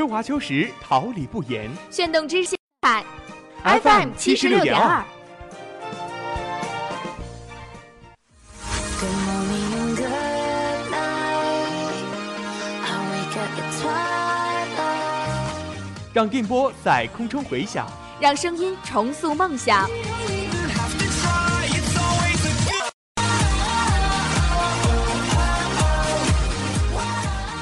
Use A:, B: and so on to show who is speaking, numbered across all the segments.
A: 春华秋实，桃李不言。
B: 炫动之海
A: FM 七十六点二。让电波在空中回响，
B: 让声音重塑梦想。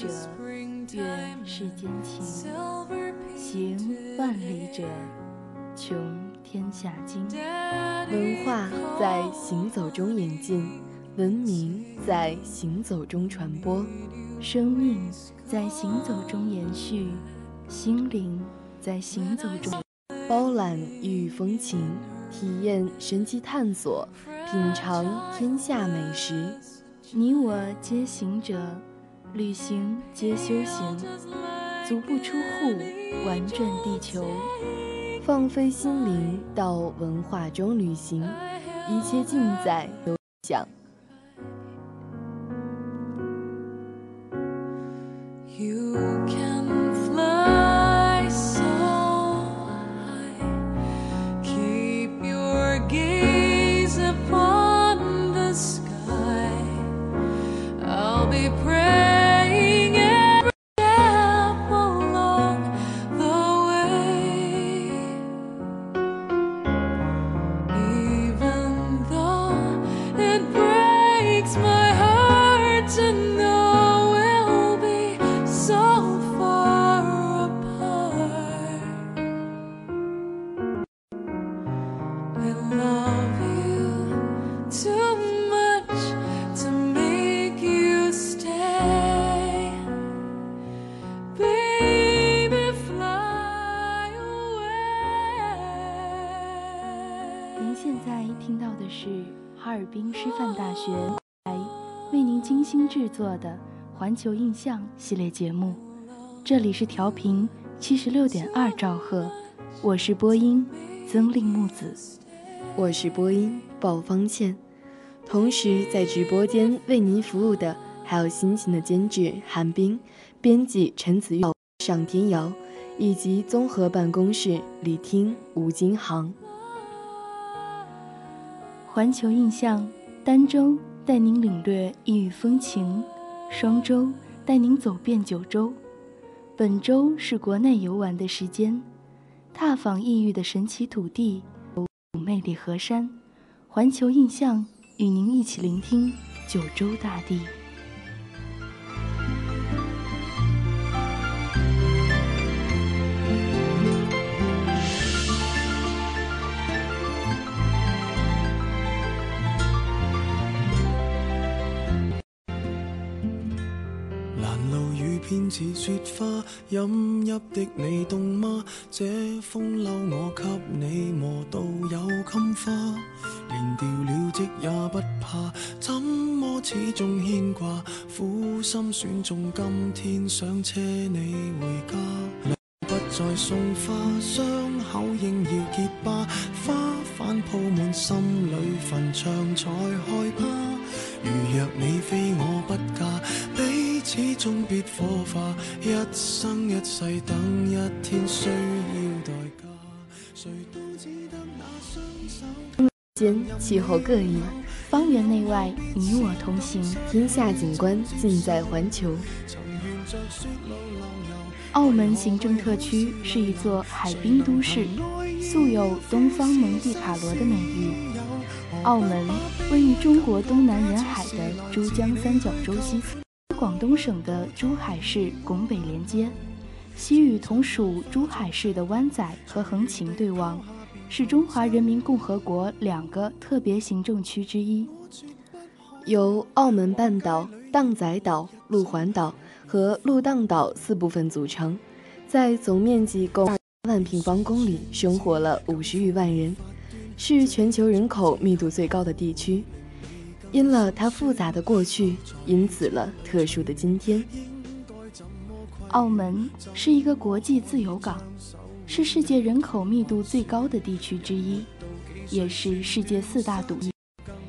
C: 者阅世间情，行
D: 万里者穷天下经。
C: 文化在行走中演进，文明在行走中传播，
D: 生命在行走中延续，心灵在行走中
C: 包揽异域风情，体验神奇探索，品尝天下美食。
D: 你我皆行者，旅行皆修行，足不出户，玩转地球，
C: 放飞心灵到文化中旅行。一切尽在有想。
D: 兵师范大学来为您精心制作的环球印象系列节目，这里是调频七十六点二兆赫，我是播音曾令木子，
C: 我是播音鲍方倩，同时在直播间为您服务的还有辛勤的监制韩冰、编辑陈子玉、上天瑶，以及综合办公室李听、吴金航。
D: 环球印象儋州带您领略异域风情。双周带您走遍九州。本周是国内游玩的时间，踏访异域的神奇土地，魅力河山，环球印象与您一起聆听九州大地。
E: 雪花，饮泣的你冻吗？这风褸我给你磨到有襟花，连掉了职也不怕，怎么始终牵挂？苦心选中今天想车你回家，不再送花，伤口应要结疤，花瓣铺满心里坟场才害怕。如若你非我不嫁。始终别火化，一生一世等一天需要代价。谁都只得那双手。
C: 间气候各异，
D: 方圆内外你我同行，
C: 天下景观尽在环球。
D: 澳门行政特区是一座海滨都市，素有“东方蒙蒂卡罗”的美誉。澳门位于中国东南沿海的珠江三角洲西侧。广东省的珠海市拱北连接，西与同属珠海市的湾仔和横琴对望，是中华人民共和国两个特别行政区之一。
C: 由澳门半岛、荡仔岛、路环岛和路荡岛四部分组成，在总面积共二万平方公里，生活了五十余万人，是全球人口密度最高的地区。因了它复杂的过去，因此了特殊的今天。
D: 澳门是一个国际自由港，是世界人口密度最高的地区之一，也是世界四大赌业，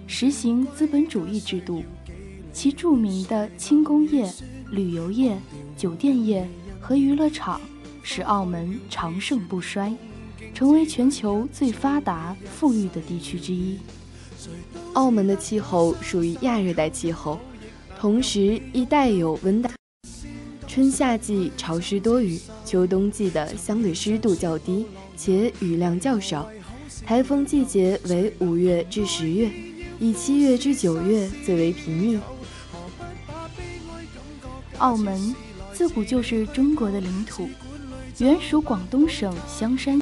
D: 实行资本主义制度。其著名的轻工业、旅游业、酒店业和娱乐场，使澳门长盛不衰，成为全球最发达、富裕的地区之一。
C: 澳门的气候属于亚热带气候，同时亦带有温带。春夏季潮湿多雨，秋冬季的相对湿度较低，且雨量较少。台风季节为五月至十月，以七月至九月最为频密。
D: 澳门自古就是中国的领土，原属广东省香山。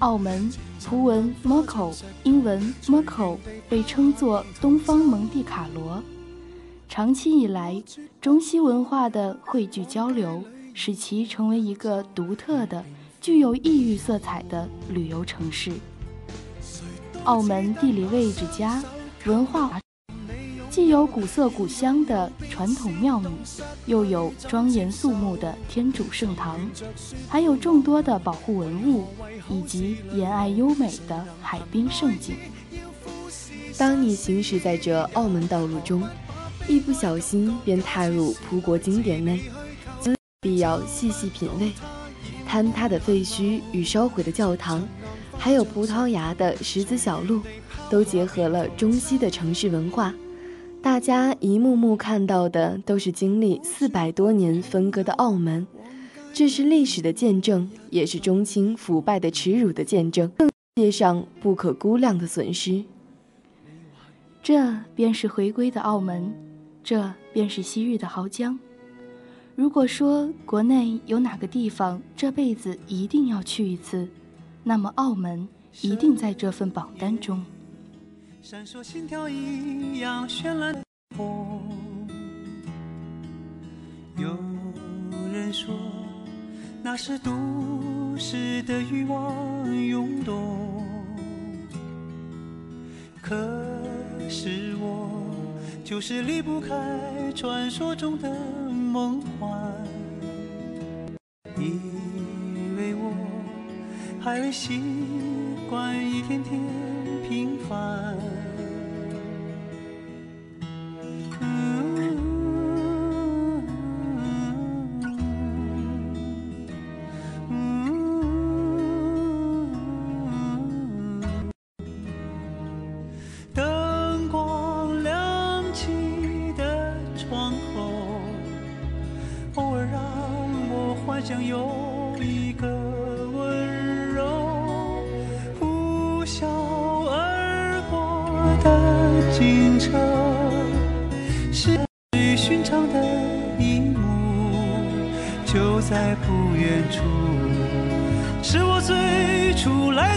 D: 澳门葡文 Moco，英文 Moco，被称作东方蒙地卡罗。长期以来，中西文化的汇聚交流，使其成为一个独特的、具有异域色彩的旅游城市。澳门地理位置佳，文化。既有古色古香的传统庙宇，又有庄严肃穆的天主圣堂，还有众多的保护文物，以及沿岸优美的海滨胜景。
C: 当你行驶在这澳门道路中，一不小心便踏入葡国经典内，必要细细品味。坍塌的废墟与烧毁的教堂，还有葡萄牙的石子小路，都结合了中西的城市文化。大家一幕幕看到的都是经历四百多年分割的澳门，这是历史的见证，也是中清腐败的耻辱的见证，世界上不可估量的损失。
D: 这便是回归的澳门，这便是昔日的濠江。如果说国内有哪个地方这辈子一定要去一次，那么澳门一定在这份榜单中。闪烁心跳一样绚烂的红。有人说那是都市的欲望涌动，可是我就是离不开传说中的梦幻，因为我还未习惯一天天平凡。
F: 像有一个温柔呼啸而过的警车，是寻常的一幕，就在不远处，是我最初来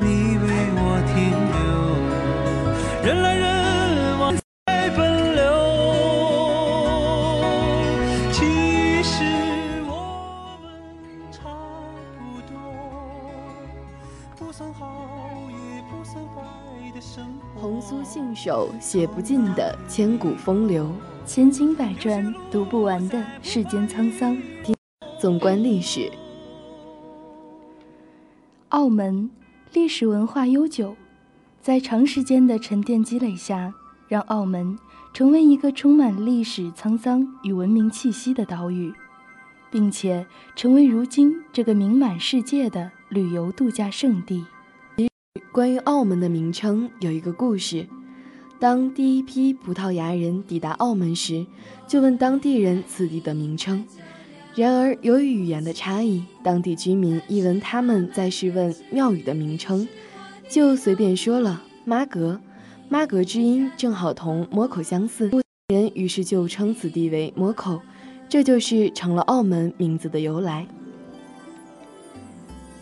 F: 你为我停留，人来人往在奔流。其实我们差不多，不算好也不算坏的生活。
C: 红酥信手，写不尽的千古风流。
D: 千经百转，读不完的世间沧桑。
C: 纵观历史，
D: 澳门历史文化悠久，在长时间的沉淀积累下，让澳门成为一个充满历史沧桑与文明气息的岛屿，并且成为如今这个名满世界的旅游度假胜地。
C: 关于澳门的名称有一个故事。当第一批葡萄牙人抵达澳门时，就问当地人此地的名称。然而，由于语言的差异，当地居民一闻他们在试问庙宇的名称，就随便说了“妈阁”。妈阁之音正好同摩口相似，人于是就称此地为摩口，这就是成了澳门名字的由来。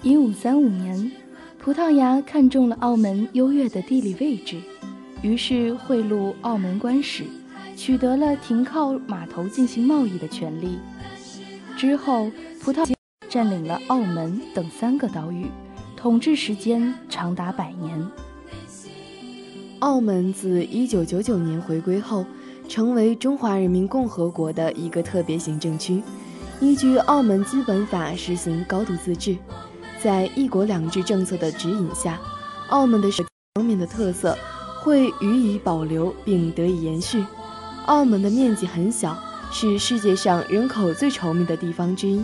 D: 一五三五年，葡萄牙看中了澳门优越的地理位置，于是贿赂澳门官使，取得了停靠码头进行贸易的权利。之后，葡萄牙占领了澳门等三个岛屿，统治时间长达百年。
C: 澳门自1999年回归后，成为中华人民共和国的一个特别行政区，依据《澳门基本法》实行高度自治。在“一国两制”政策的指引下，澳门的方面的特色会予以保留并得以延续。澳门的面积很小，是世界上人口最稠密的地方之一，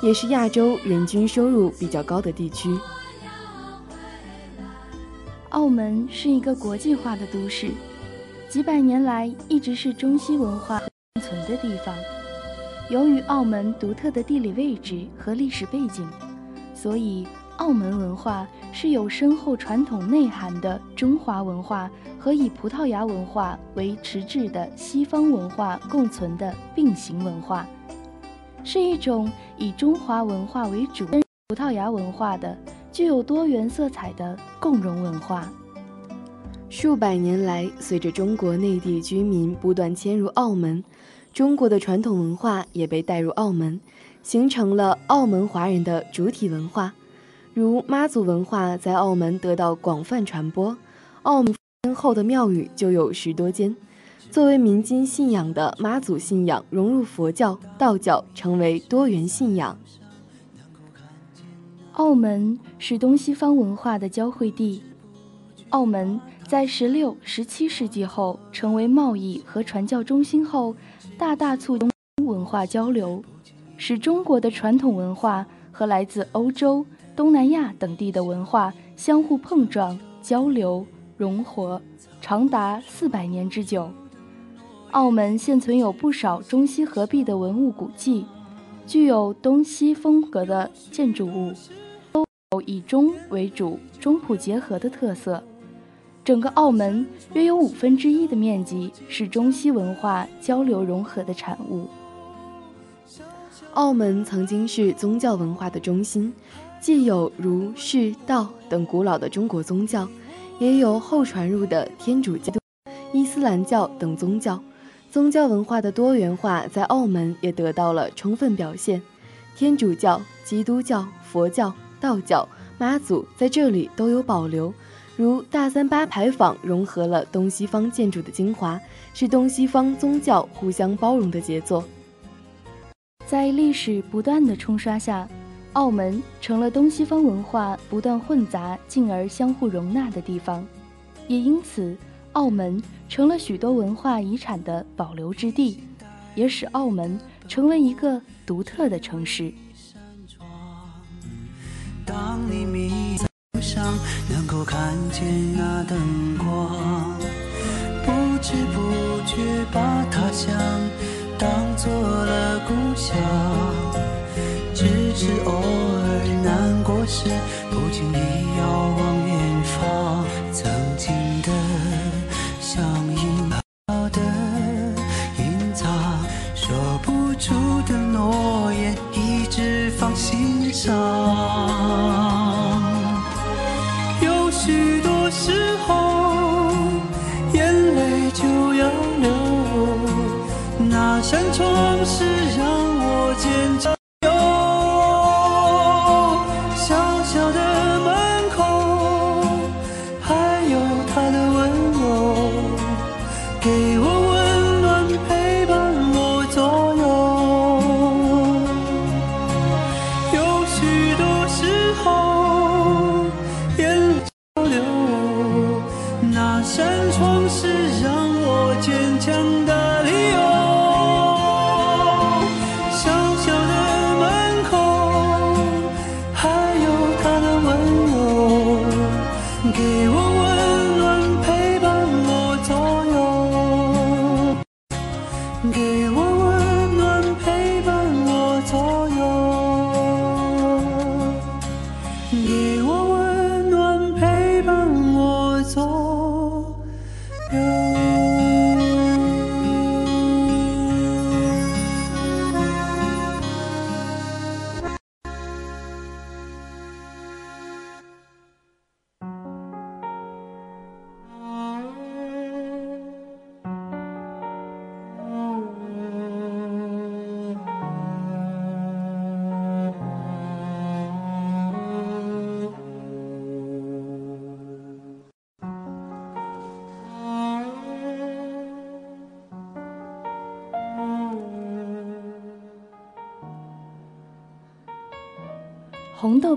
C: 也是亚洲人均收入比较高的地区。
D: 澳门是一个国际化的都市，几百年来一直是中西文化共存的地方。由于澳门独特的地理位置和历史背景，所以澳门文化是有深厚传统内涵的中华文化和以葡萄牙文化为实质的西方文化共存的并行文化，是一种以中华文化为主、葡萄牙文化的具有多元色彩的共融文化。
C: 数百年来，随着中国内地居民不断迁入澳门，中国的传统文化也被带入澳门。形成了澳门华人的主体文化，如妈祖文化在澳门得到广泛传播。澳门先后的庙宇就有十多间，作为民间信仰的妈祖信仰融入佛教、道教，成为多元信仰。
D: 澳门是东西方文化的交汇地。澳门在十六、十七世纪后成为贸易和传教中心后，大大促进文化交流。使中国的传统文化和来自欧洲、东南亚等地的文化相互碰撞、交流、融合，长达四百年之久。澳门现存有不少中西合璧的文物古迹，具有东西风格的建筑物，都有以中为主、中葡结合的特色。整个澳门约有五分之一的面积是中西文化交流融合的产物。
C: 澳门曾经是宗教文化的中心，既有儒、释、道等古老的中国宗教，也有后传入的天主教、伊斯兰教等宗教。宗教文化的多元化在澳门也得到了充分表现。天主教、基督教、佛教、道教、妈祖在这里都有保留。如大三巴牌坊融合了东西方建筑的精华，是东西方宗教互相包容的杰作。
D: 在历史不断的冲刷下，澳门成了东西方文化不断混杂，进而相互容纳的地方，也因此，澳门成了许多文化遗产的保留之地，也使澳门成为一个独特的城市。
F: 当你迷上，能够看见那灯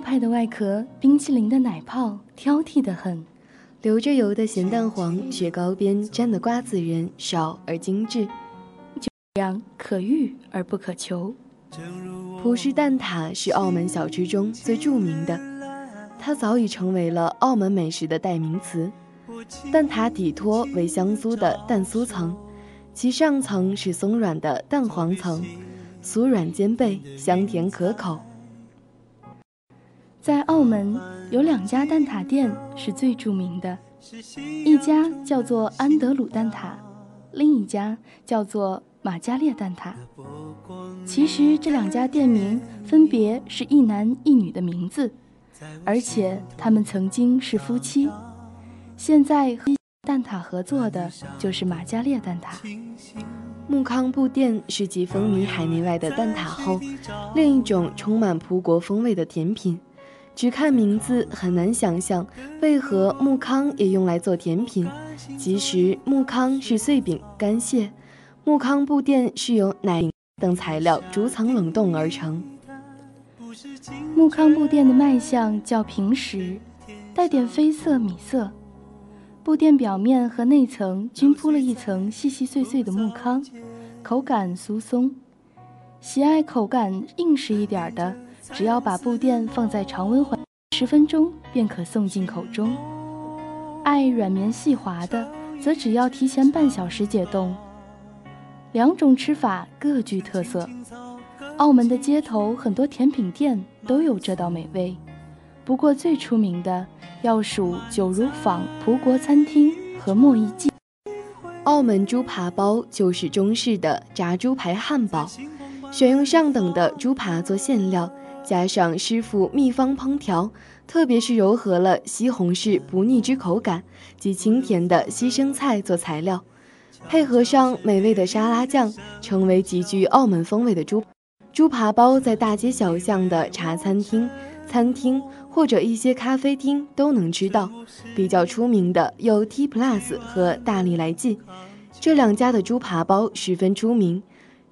D: 派的外壳，冰淇淋的奶泡，挑剔的很。
C: 流着油的咸蛋黄，雪糕边沾的瓜子仁，少而精致。
D: 就这样，可遇而不可求。
C: 葡式蛋挞是澳门小吃中最著名的，它早已成为了澳门美食的代名词。蛋挞底托为香酥的蛋酥层，其上层是松软的蛋黄层，酥软兼备，香甜可口。
D: 在澳门有两家蛋挞店是最著名的，一家叫做安德鲁蛋挞，另一家叫做马嘉烈蛋挞。其实这两家店名分别是一男一女的名字，而且他们曾经是夫妻。现在和蛋挞合作的就是马嘉烈蛋挞。
C: 木康布店是继风靡海内外的蛋挞后，另一种充满葡国风味的甜品。只看名字很难想象，为何木糠也用来做甜品。其实木糠是碎饼干屑，木糠布垫是由奶等材料逐层冷冻而成。
D: 木糠布垫的卖相较平实，带点绯色米色。布垫表面和内层均铺了一层细细碎碎的木糠，口感酥松。喜爱口感硬实一点的。只要把布垫放在常温环十分钟，便可送进口中。爱软绵细滑的，则只要提前半小时解冻。两种吃法各具特色。澳门的街头很多甜品店都有这道美味。不过最出名的要数九如坊葡国餐厅和莫一记。
C: 澳门猪扒包就是中式的炸猪排汉堡，选用上等的猪扒做馅料，加上师傅秘方烹调，特别是糅合了西红柿不腻之口感及清甜的西生菜做材料，配合上美味的沙拉酱，成为极具澳门风味的猪猪扒包。在大街小巷的茶餐厅、餐厅或者一些咖啡厅都能吃到。比较出名的有 T Plus 和大力来记。这两家的猪扒包十分出名，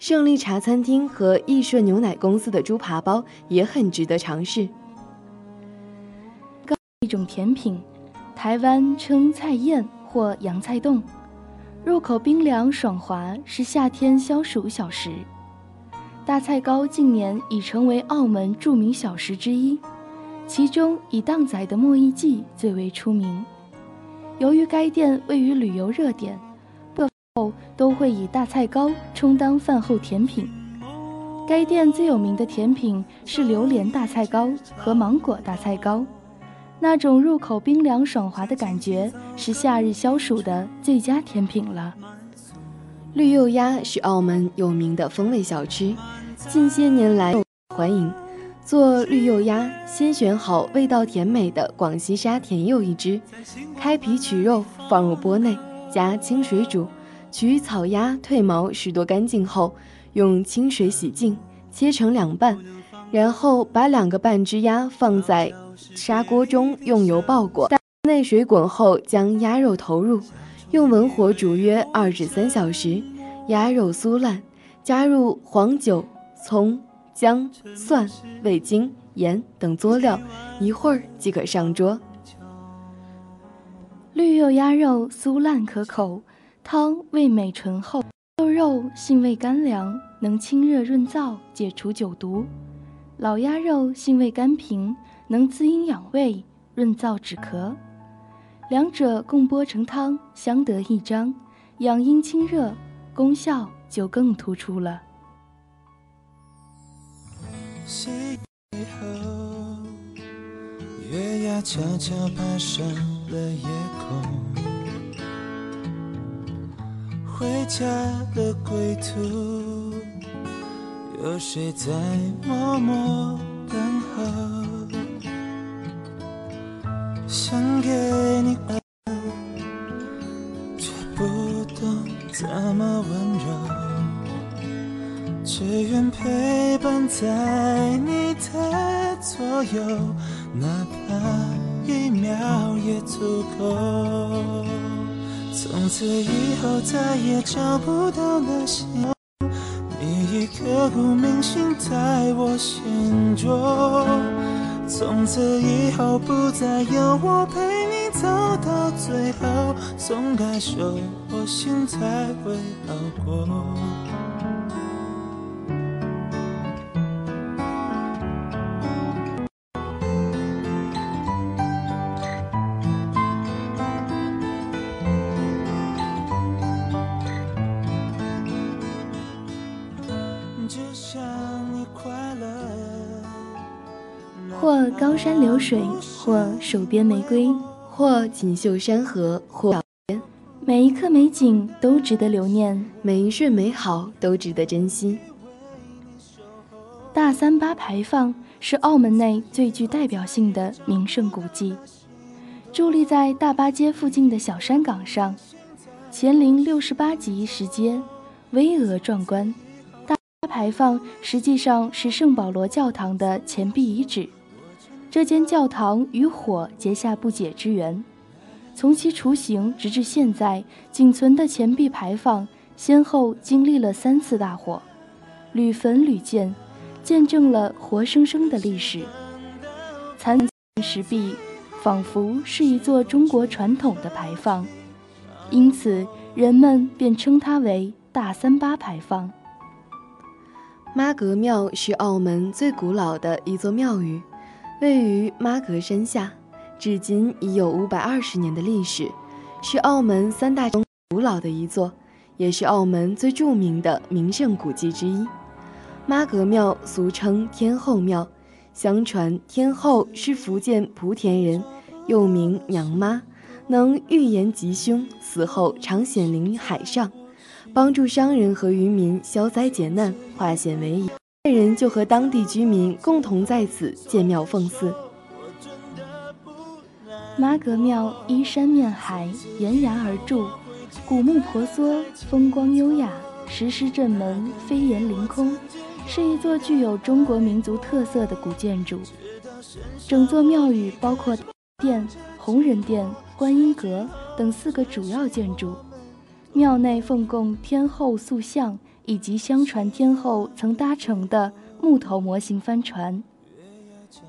C: 胜利茶餐厅和益顺牛奶公司的猪扒包也很值得尝试。
D: 一种甜品，台湾称菜燕或洋菜冻，入口冰凉爽滑，是夏天消暑小食。大菜糕近年已成为澳门著名小食之一，其中以荡仔的莫一记最为出名。由于该店位于旅游热点。后都会以大菜糕充当饭后甜品。该店最有名的甜品是榴莲大菜糕和芒果大菜糕，那种入口冰凉爽滑的感觉是夏日消暑的最佳甜品了。
C: 绿釉鸭是澳门有名的风味小吃，近些年来受欢迎。做绿釉鸭，先选好味道甜美的广西沙甜柚一只，开皮取肉，放入钵内，加清水煮。取草鸭褪毛拾掇干净后，用清水洗净，切成两半，然后把两个半只鸭放在砂锅中，用油爆过，内水滚后，将鸭肉投入，用文火煮约二至三小时，鸭肉酥烂，加入黄酒、葱、姜、蒜、味精、盐等佐料，一会儿即可上桌。
D: 绿釉鸭肉酥烂可口。汤味美醇厚，瘦肉性味甘凉，能清热润燥，解除酒毒；老鸭肉性味甘平，能滋阴养胃，润燥止咳。两者共煲成汤，相得益彰，养阴清热，功效就更突出了。月牙悄悄爬上了夜空。回家的归途，有谁在默默等候？想给你爱，却不懂怎么温柔。只愿陪伴在你的左右，哪怕一秒也足够。从此以后再也找不到那些，你已刻骨铭心在我心中。从此以后不再有我陪你走到最后，松开手，我心才会好过。山流水，或手边玫瑰，
C: 或锦绣山河，或
D: 每一刻美景都值得留念，
C: 每一瞬美好都值得珍惜。
D: 大三巴牌坊是澳门内最具代表性的名胜古迹，伫立在大巴街附近的小山岗上，乾陵六十八级石阶，巍峨壮观。大牌坊实际上是圣保罗教堂的钱币遗址。这间教堂与火结下不解之缘，从其雏形直至现在仅存的钱币牌坊，先后经历了三次大火，屡焚屡建，见证了活生生的历史。残石壁仿佛是一座中国传统的牌坊，因此人们便称它为大三巴牌坊。
C: 妈阁庙是澳门最古老的一座庙宇。位于妈阁山下，至今已有五百二十年的历史，是澳门三大中古老的一座，也是澳门最著名的名胜古迹之一。妈阁庙俗称天后庙，相传天后是福建莆田人，又名娘妈，能预言吉凶，死后常显灵海上，帮助商人和渔民消灾解难，化险为夷。人就和当地居民共同在此建庙奉祀。
D: 妈阁庙依山面海，沿崖而筑，古木婆娑，风光优雅，石狮镇门，飞檐凌空。是一座具有中国民族特色的古建筑。整座庙宇包括殿、弘仁殿、观音阁等四个主要建筑。庙内奉供天后塑像以及相传天后曾搭乘的木头模型帆船。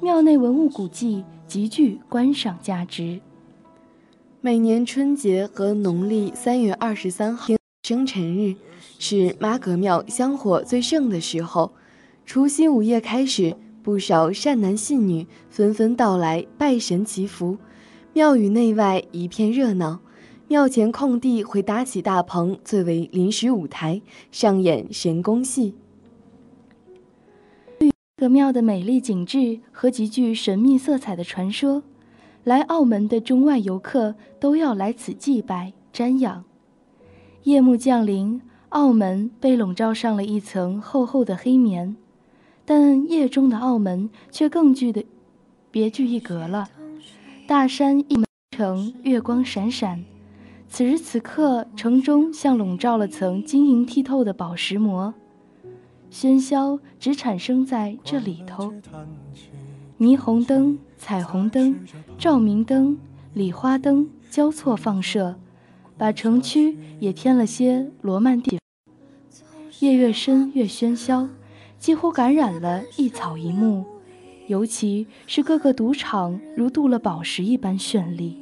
D: 庙内文物古迹极具观赏价值。
C: 每年春节和农历三月二十三号生辰日。是妈阁庙香火最盛的时候，除夕午夜开始，不少善男信女纷纷到来拜神祈福，庙宇内外一片热闹。庙前空地会搭起大棚，作为临时舞台，上演神功戏。
D: 这个庙的美丽景致和极具神秘色彩的传说，来澳门的中外游客都要来此祭拜瞻仰。夜幕降临。澳门被笼罩上了一层厚厚的黑棉，但夜中的澳门却更具的别具一格了。大山一城，月光闪闪。此时此刻，城中像笼罩了层晶莹剔透的宝石膜，喧嚣只产生在这里头。霓虹灯、彩虹灯、照明灯、礼花灯交错放射，把城区也添了些罗曼蒂。夜越深越喧嚣，几乎感染了一草一木，尤其是各个赌场如镀了宝石一般绚丽。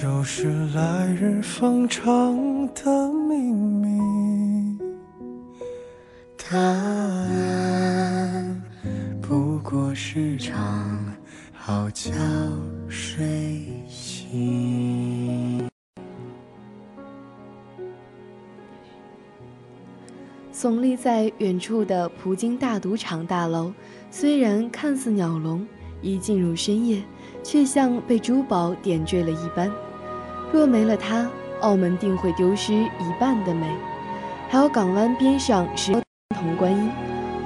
E: 就是来日方长的秘密。答案，不过是场好觉睡醒。
C: 耸立在远处的葡京大赌场大楼，虽然看似鸟笼，一进入深夜，却像被珠宝点缀了一般。若没了它，澳门定会丢失一半的美。还有港湾边上石铜观音，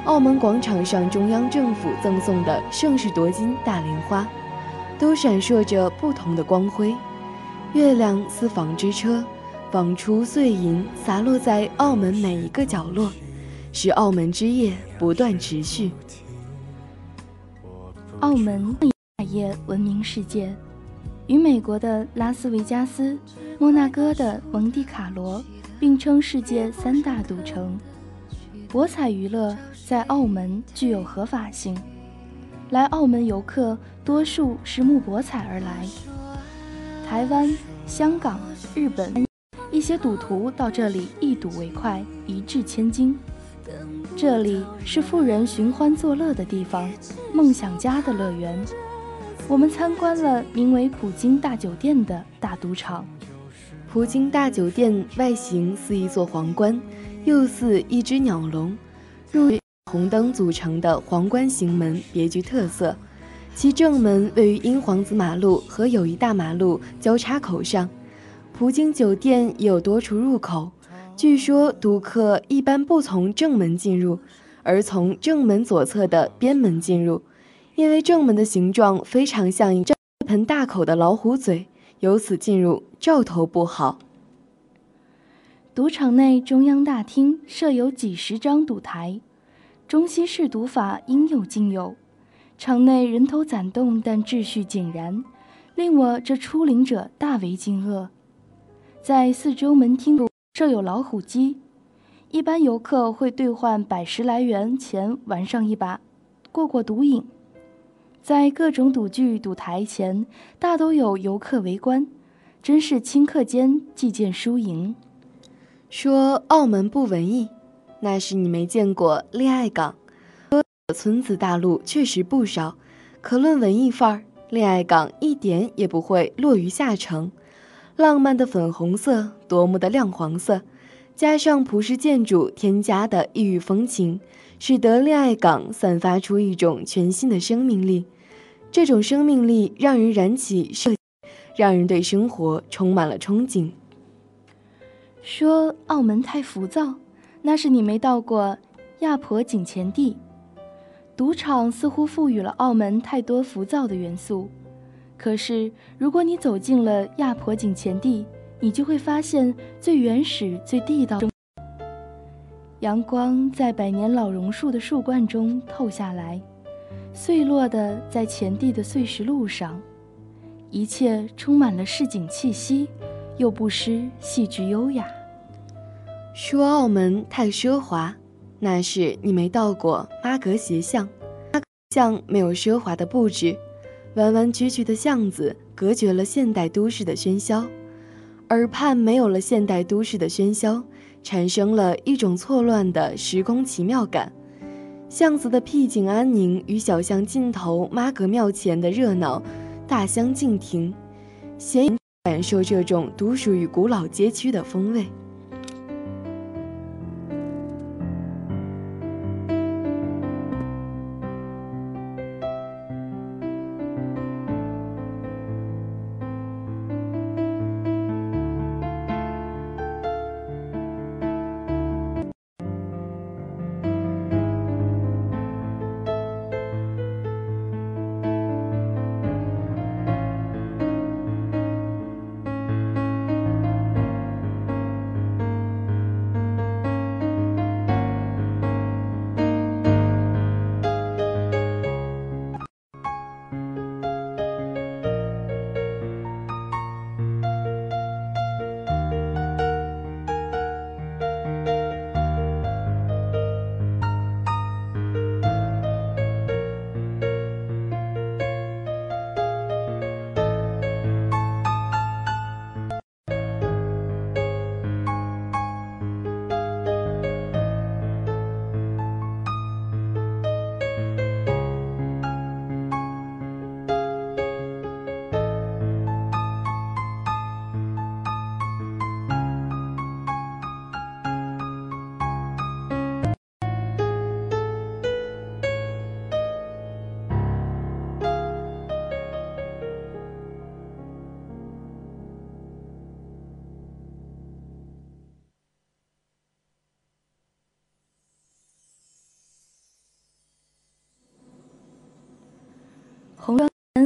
C: 澳门广场上中央政府赠送的盛世夺金大莲花，都闪烁着不同的光辉。月亮似纺织车。纺出碎银，洒落在澳门每一个角落，使澳门之夜不断持续。
D: 澳门大业闻名世界，与美国的拉斯维加斯、摩纳哥的蒙地卡罗并称世界三大赌城。博彩娱乐在澳门具有合法性，来澳门游客多数是慕博彩而来。台湾、香港、日本。一些赌徒到这里一赌为快，一掷千金。这里是富人寻欢作乐的地方，梦想家的乐园。我们参观了名为普京大酒店的大赌场。
C: 普京大酒店外形似一座皇冠，又似一只鸟笼。入红灯组成的皇冠形门别具特色，其正门位于英皇子马路和友谊大马路交叉口上。葡京酒店有多处入口，据说赌客一般不从正门进入，而从正门左侧的边门进入，因为正门的形状非常像一盆大口的老虎嘴，由此进入兆头不好。
D: 赌场内中央大厅设有几十张赌台，中西式赌法应有尽有，场内人头攒动，但秩序井然，令我这初临者大为惊愕。在四周门厅设有老虎机，一般游客会兑换百十来元钱玩上一把，过过赌瘾。在各种赌具、赌台前，大都有游客围观，真是顷刻间计见输赢。
C: 说澳门不文艺，那是你没见过恋爱港。说村子大路确实不少，可论文艺范儿，恋爱港一点也不会落于下乘。浪漫的粉红色，夺目的亮黄色，加上葡式建筑添加的异域风情，使得恋爱港散发出一种全新的生命力。这种生命力让人燃起，让人对生活充满了憧憬。
D: 说澳门太浮躁，那是你没到过亚婆井前地。赌场似乎赋予了澳门太多浮躁的元素。可是，如果你走进了亚婆井前地，你就会发现最原始、最地道。阳光在百年老榕树的树冠中透下来，碎落的在前地的碎石路上，一切充满了市井气息，又不失细致优雅。
C: 说澳门太奢华，那是你没到过妈阁斜巷。妈阁巷没有奢华的布置。弯弯曲曲的巷子隔绝了现代都市的喧嚣，耳畔没有了现代都市的喧嚣，产生了一种错乱的时空奇妙感。巷子的僻静安宁与小巷尽头妈阁庙前的热闹大相径庭，闲感受这种独属于古老街区的风味。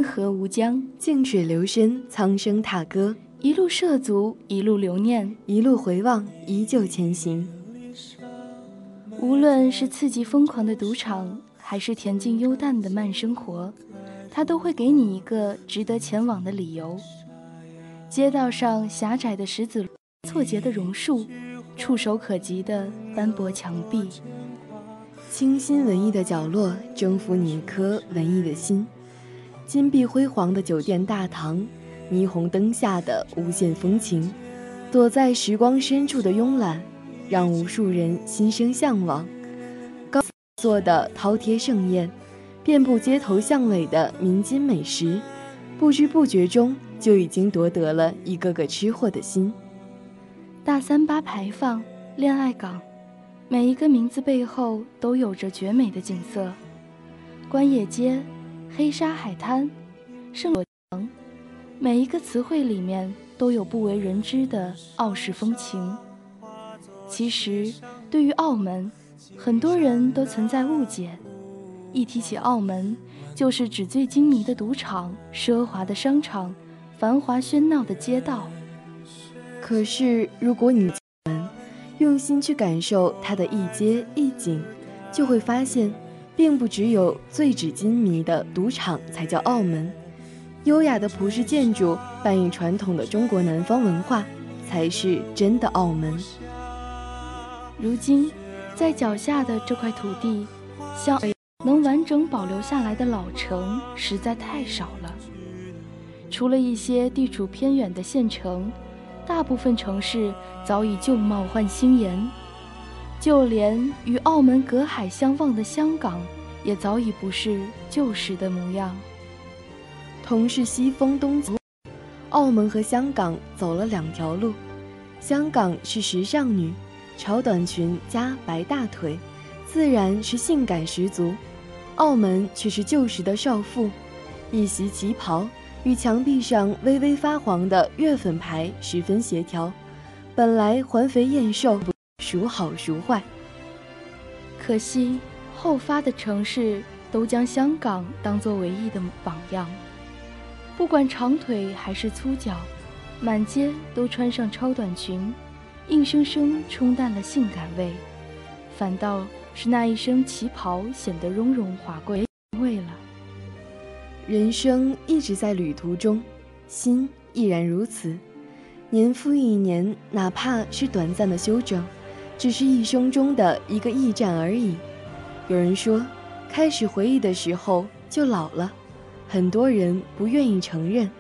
D: 河无疆，
C: 静水流深，苍生踏歌，
D: 一路涉足，一路留念，
C: 一路回望，依旧前行。
D: 无论是刺激疯狂的赌场，还是恬静幽淡的慢生活，它都会给你一个值得前往的理由。街道上狭窄的石子，错节的榕树，触手可及的斑驳墙壁，
C: 清新文艺的角落，征服你一颗文艺的心。金碧辉煌的酒店大堂，霓虹灯下的无限风情，躲在时光深处的慵懒，让无数人心生向往。高做的饕餮盛宴，遍布街头巷尾的民间美食，不知不觉中就已经夺得了一个个吃货的心。
D: 大三巴牌坊、恋爱港，每一个名字背后都有着绝美的景色。关野街。黑沙海滩，圣罗城，每一个词汇里面都有不为人知的傲世风情。其实，对于澳门，很多人都存在误解。一提起澳门，就是纸醉金迷的赌场、奢华的商场、繁华喧闹的街道。
C: 可是，如果你用心去感受它的一街一景，就会发现。并不只有醉纸金迷的赌场才叫澳门，优雅的葡式建筑扮演传统的中国南方文化，才是真的澳门。
D: 如今，在脚下的这块土地，像能完整保留下来的老城实在太少了。除了一些地处偏远的县城，大部分城市早已旧貌换新颜，就连与澳门隔海相望的香港，也早已不是旧时的模样。
C: 同是西风东极，澳门和香港走了两条路。香港是时尚女，潮短裙加白大腿，自然是性感十足；澳门却是旧时的少妇，一袭旗袍。与墙壁上微微发黄的月粉牌十分协调，本来环肥燕瘦，孰好孰坏？
D: 可惜后发的城市都将香港当作唯一的榜样，不管长腿还是粗脚，满街都穿上超短裙，硬生生冲淡了性感味，反倒是那一身旗袍显得雍容华贵味了。
C: 人生一直在旅途中，心亦然如此。年复一年，哪怕是短暂的休整，只是一生中的一个驿站而已。有人说，开始回忆的时候就老了，很多人不愿意承认，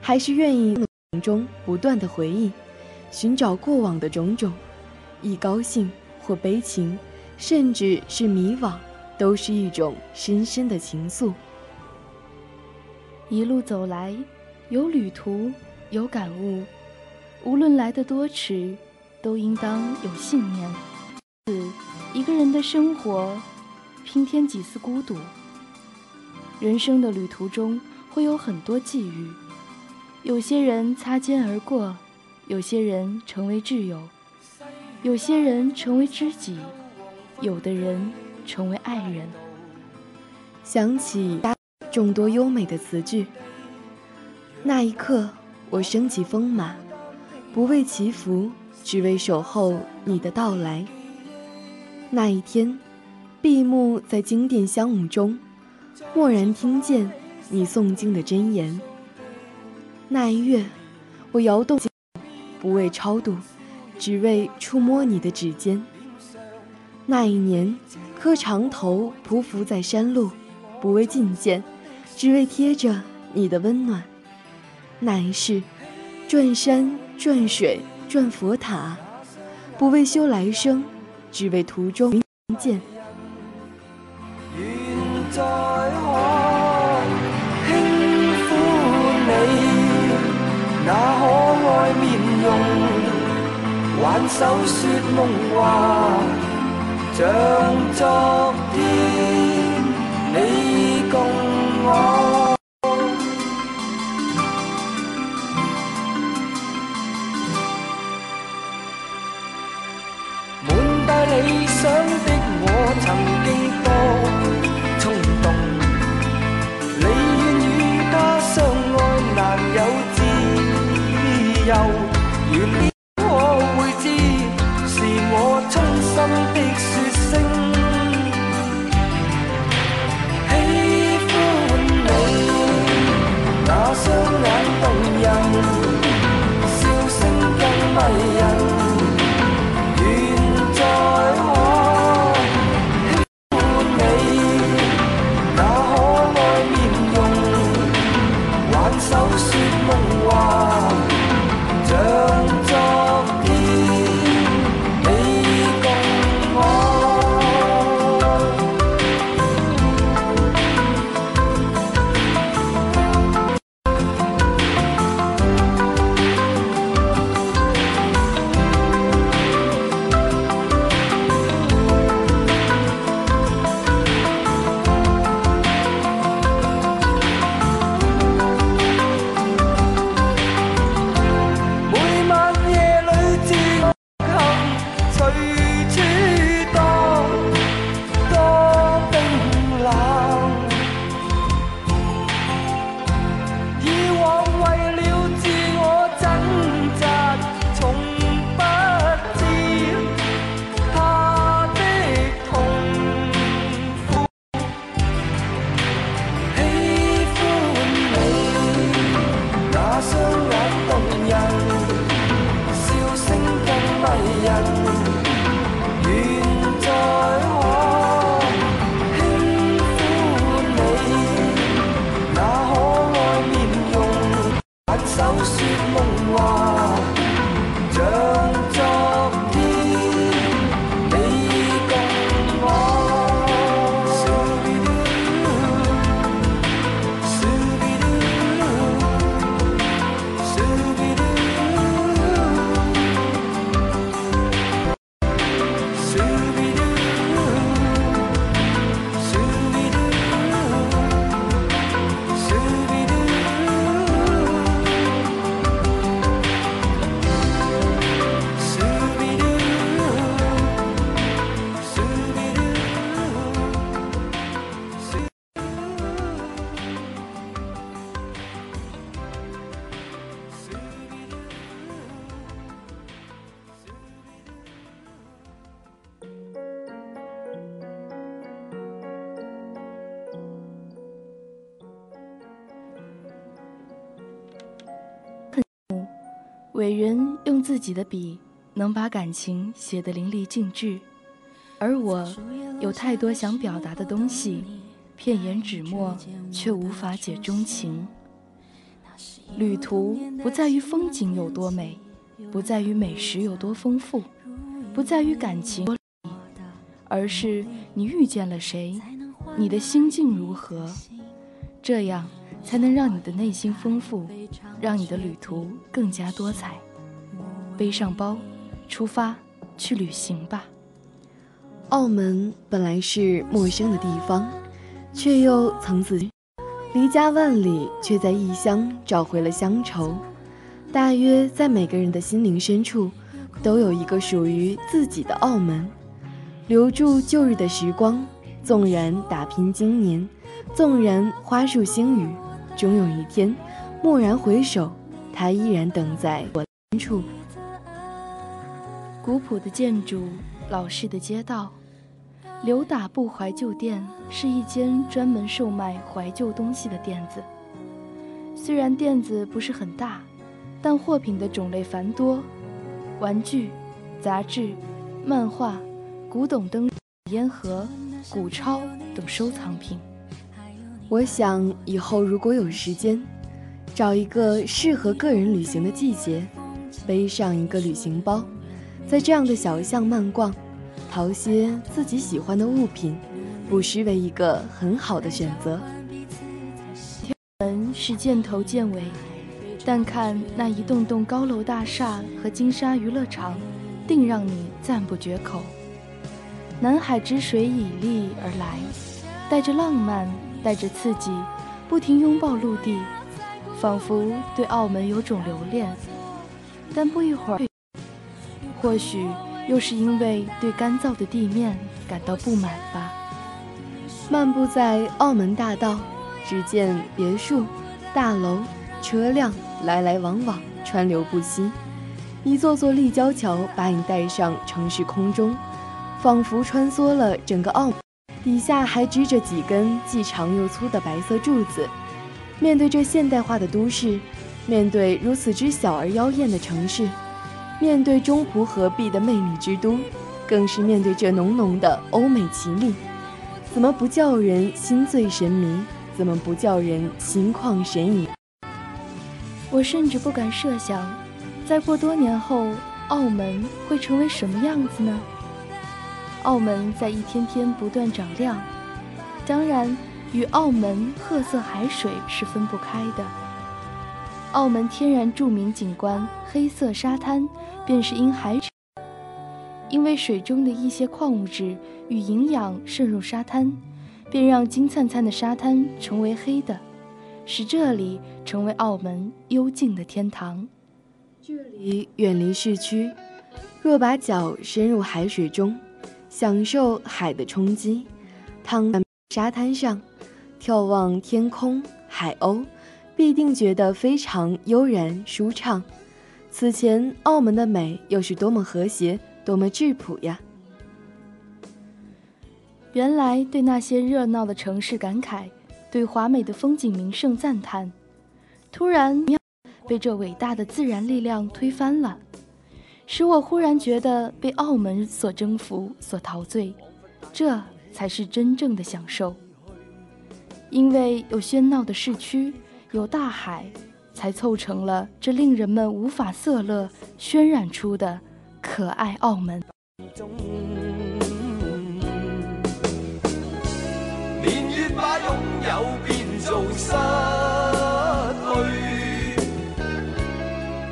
C: 还是愿意中不断的回忆，寻找过往的种种，一高兴或悲情，甚至是迷惘，都是一种深深的情愫。
D: 一路走来，有旅途，有感悟。无论来得多迟，都应当有信念。四，一个人的生活，拼添几丝孤独。人生的旅途中会有很多际遇，有些人擦肩而过，有些人成为挚友，有些人成为知己，有的人成为爱人。
C: 想起。众多优美的词句。那一刻，我升起风马，不为祈福，只为守候你的到来。那一天，闭目在经殿香雾中，蓦然听见你诵经的真言。那一月，我摇动，不为超度，只为触摸你的指尖。那一年，磕长头匍匐在山路，不为觐见。只为贴着你的温暖，那一世，转山转水转佛塔，不为修来生，只为途中见。
G: 愿再可轻抚你那可爱面容，挽手说梦话，像昨天
D: 伟人用自己的笔，能把感情写得淋漓尽致，而我有太多想表达的东西，片言纸墨却无法解钟情。旅途不在于风景有多美，不在于美食有多丰富，不在于感情，而是你遇见了谁，你的心境如何，这样才能让你的内心丰富，让你的旅途更加多彩。背上包，出发去旅行吧。
C: 澳门本来是陌生的地方，却又曾自离家万里，却在异乡找回了乡愁。大约在每个人的心灵深处，都有一个属于自己的澳门。留住旧日的时光，纵然打拼经年，纵然花树星雨，终有一天，蓦然回首，他依然等在我处。
D: 古朴的建筑，老式的街道。刘打布怀旧店是一间专门售卖怀旧东西的店子。虽然店子不是很大，但货品的种类繁多，玩具、杂志、漫画、古董灯、烟盒、古钞等收藏品。
C: 我想以后如果有时间，找一个适合个人旅行的季节，背上一个旅行包，在这样的小巷漫逛。淘些自己喜欢的物品，不失为一个很好的选择。
D: 天门是箭头箭尾，但看那一栋栋高楼大厦和金沙娱乐场，定让你赞不绝口。南海之水以利而来，带着浪漫，带着刺激，不停拥抱陆地，仿佛对澳门有种留恋。但不一会儿，或许。又是因为对干燥的地面感到不满吧。
C: 漫步在澳门大道，只见别墅、大楼、车辆来来往往，川流不息。一座座立交桥把你带上城市空中，仿佛穿梭了整个澳门。底下还支着几根既长又粗的白色柱子。面对这现代化的都市，面对如此之小而妖艳的城市。面对中葡合璧的魅力之都，更是面对这浓浓的欧美奇丽，怎么不叫人心醉神迷？怎么不叫人心旷神怡？
D: 我甚至不敢设想，再过多年后，澳门会成为什么样子呢？澳门在一天天不断长亮，当然与澳门褐色海水是分不开的。澳门天然著名景观黑色沙滩，便是因海水，因为水中的一些矿物质与营养渗入沙滩，便让金灿灿的沙滩成为黑的，使这里成为澳门幽静的天堂。
C: 这里远离市区，若把脚伸入海水中，享受海的冲击，躺在沙滩上，眺望天空海鸥。必定觉得非常悠然舒畅。此前澳门的美又是多么和谐，多么质朴呀！
D: 原来对那些热闹的城市感慨，对华美的风景名胜赞叹，突然被这伟大的自然力量推翻了，使我忽然觉得被澳门所征服、所陶醉，这才是真正的享受。因为有喧闹的市区。有大海，才凑成了这令人们无法色勒渲染出的可爱澳门。
G: 年月把拥有变做失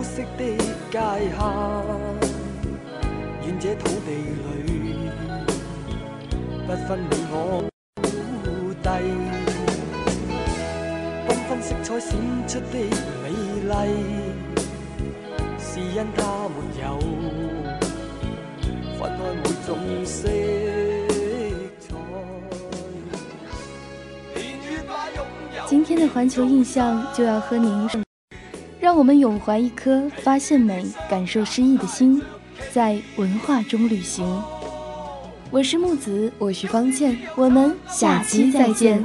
G: 不分肤色的界限，完这土地里，不分你我高低，缤纷色彩闪出的美丽，是因它没有分开每种色。
D: 今天的环球印象就要和您，让我们永怀一颗发现美、感受诗意的心，在文化中旅行。我是木子，
C: 我是方倩，
D: 我们下期再见。